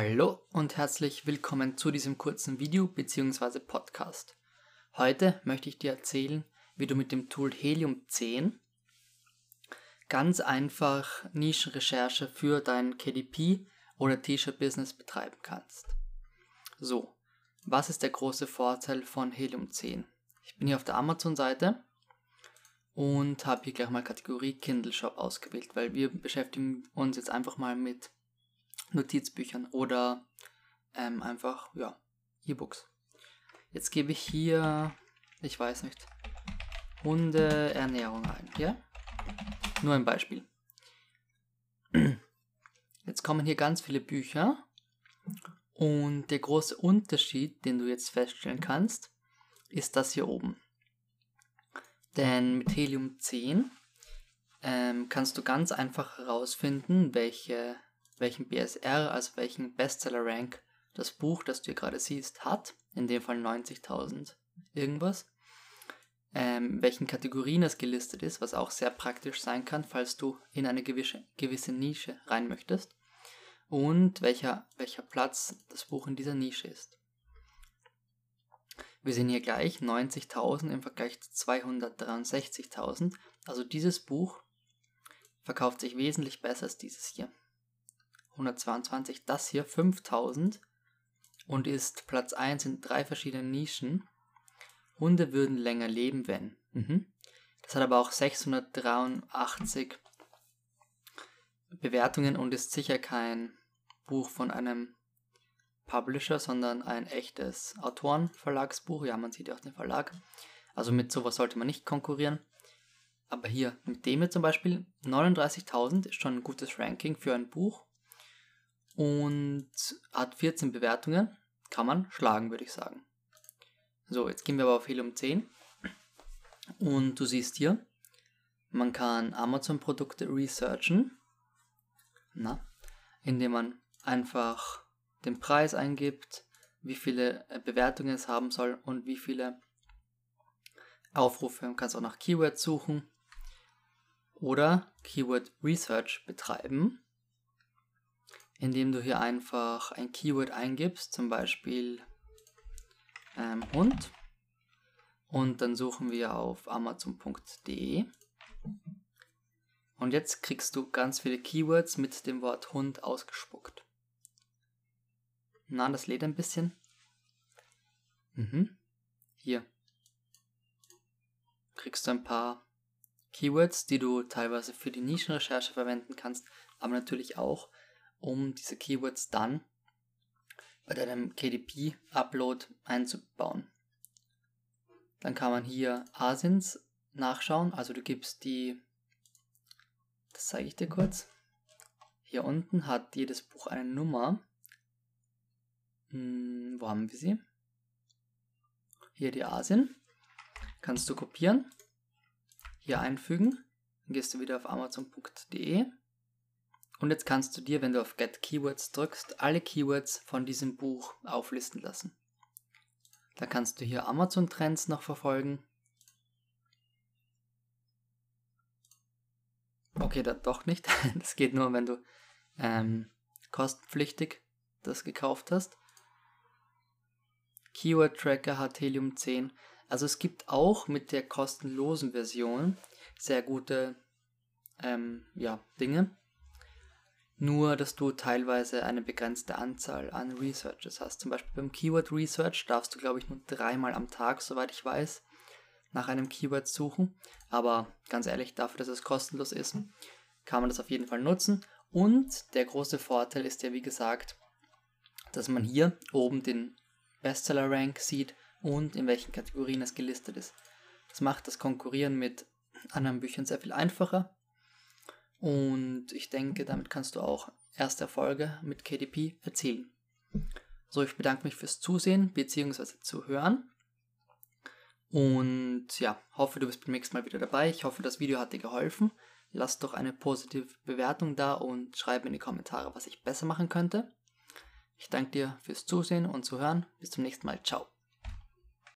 Hallo und herzlich willkommen zu diesem kurzen Video bzw. Podcast. Heute möchte ich dir erzählen, wie du mit dem Tool Helium 10 ganz einfach Nischenrecherche für dein KDP oder T-Shirt-Business betreiben kannst. So, was ist der große Vorteil von Helium 10? Ich bin hier auf der Amazon-Seite und habe hier gleich mal Kategorie Kindle Shop ausgewählt, weil wir beschäftigen uns jetzt einfach mal mit Notizbüchern oder ähm, einfach ja, E-Books. Jetzt gebe ich hier, ich weiß nicht, Hundeernährung ein. Ja? Nur ein Beispiel. Jetzt kommen hier ganz viele Bücher und der große Unterschied, den du jetzt feststellen kannst, ist das hier oben. Denn mit Helium 10 ähm, kannst du ganz einfach herausfinden, welche, welchen BSR, also welchen Bestseller-Rank das Buch, das du gerade siehst, hat. In dem Fall 90.000 irgendwas. Ähm, welchen Kategorien es gelistet ist, was auch sehr praktisch sein kann, falls du in eine gewisse, gewisse Nische rein möchtest. Und welcher, welcher Platz das Buch in dieser Nische ist. Wir sehen hier gleich 90.000 im Vergleich zu 263.000. Also dieses Buch verkauft sich wesentlich besser als dieses hier. 122, das hier 5000 und ist Platz 1 in drei verschiedenen Nischen. Hunde würden länger leben, wenn. Mhm. Das hat aber auch 683 Bewertungen und ist sicher kein Buch von einem Publisher, sondern ein echtes Autorenverlagsbuch. Ja, man sieht ja auch den Verlag. Also mit sowas sollte man nicht konkurrieren. Aber hier mit dem hier zum Beispiel 39.000 ist schon ein gutes Ranking für ein Buch und hat 14 Bewertungen. Kann man schlagen, würde ich sagen. So, jetzt gehen wir aber auf Helium 10 und du siehst hier, man kann Amazon-Produkte researchen, na, indem man einfach den Preis eingibt, wie viele äh, Bewertungen es haben soll und wie viele Aufrufe. Man kann es auch nach Keywords suchen oder Keyword Research betreiben, indem du hier einfach ein Keyword eingibst, zum Beispiel ähm, Hund. Und dann suchen wir auf amazon.de. Und jetzt kriegst du ganz viele Keywords mit dem Wort Hund ausgespuckt. Na, das lädt ein bisschen. Mhm. Hier. Kriegst du ein paar Keywords, die du teilweise für die Nischenrecherche verwenden kannst, aber natürlich auch, um diese Keywords dann bei deinem KDP-Upload einzubauen. Dann kann man hier Asins nachschauen, also du gibst die, das zeige ich dir kurz. Hier unten hat jedes Buch eine Nummer hm, wo haben wir sie? Hier die Asien. Kannst du kopieren, hier einfügen, dann gehst du wieder auf amazon.de und jetzt kannst du dir, wenn du auf Get Keywords drückst, alle Keywords von diesem Buch auflisten lassen. Da kannst du hier Amazon Trends noch verfolgen. Okay, da doch nicht. Das geht nur, wenn du ähm, kostenpflichtig das gekauft hast. Keyword Tracker hat Helium 10. Also es gibt auch mit der kostenlosen Version sehr gute ähm, ja, Dinge. Nur, dass du teilweise eine begrenzte Anzahl an Researches hast. Zum Beispiel beim Keyword Research darfst du, glaube ich, nur dreimal am Tag, soweit ich weiß, nach einem Keyword suchen. Aber ganz ehrlich, dafür, dass es kostenlos ist, kann man das auf jeden Fall nutzen. Und der große Vorteil ist ja, wie gesagt, dass man hier oben den Bestseller-Rank sieht und in welchen Kategorien es gelistet ist. Das macht das Konkurrieren mit anderen Büchern sehr viel einfacher und ich denke, damit kannst du auch erste Erfolge mit KDP erzielen. So, ich bedanke mich fürs Zusehen bzw. Zuhören und ja, hoffe, du bist beim nächsten Mal wieder dabei. Ich hoffe, das Video hat dir geholfen. Lass doch eine positive Bewertung da und schreib in die Kommentare, was ich besser machen könnte. Ich danke dir fürs Zusehen und Zuhören. Bis zum nächsten Mal. Ciao.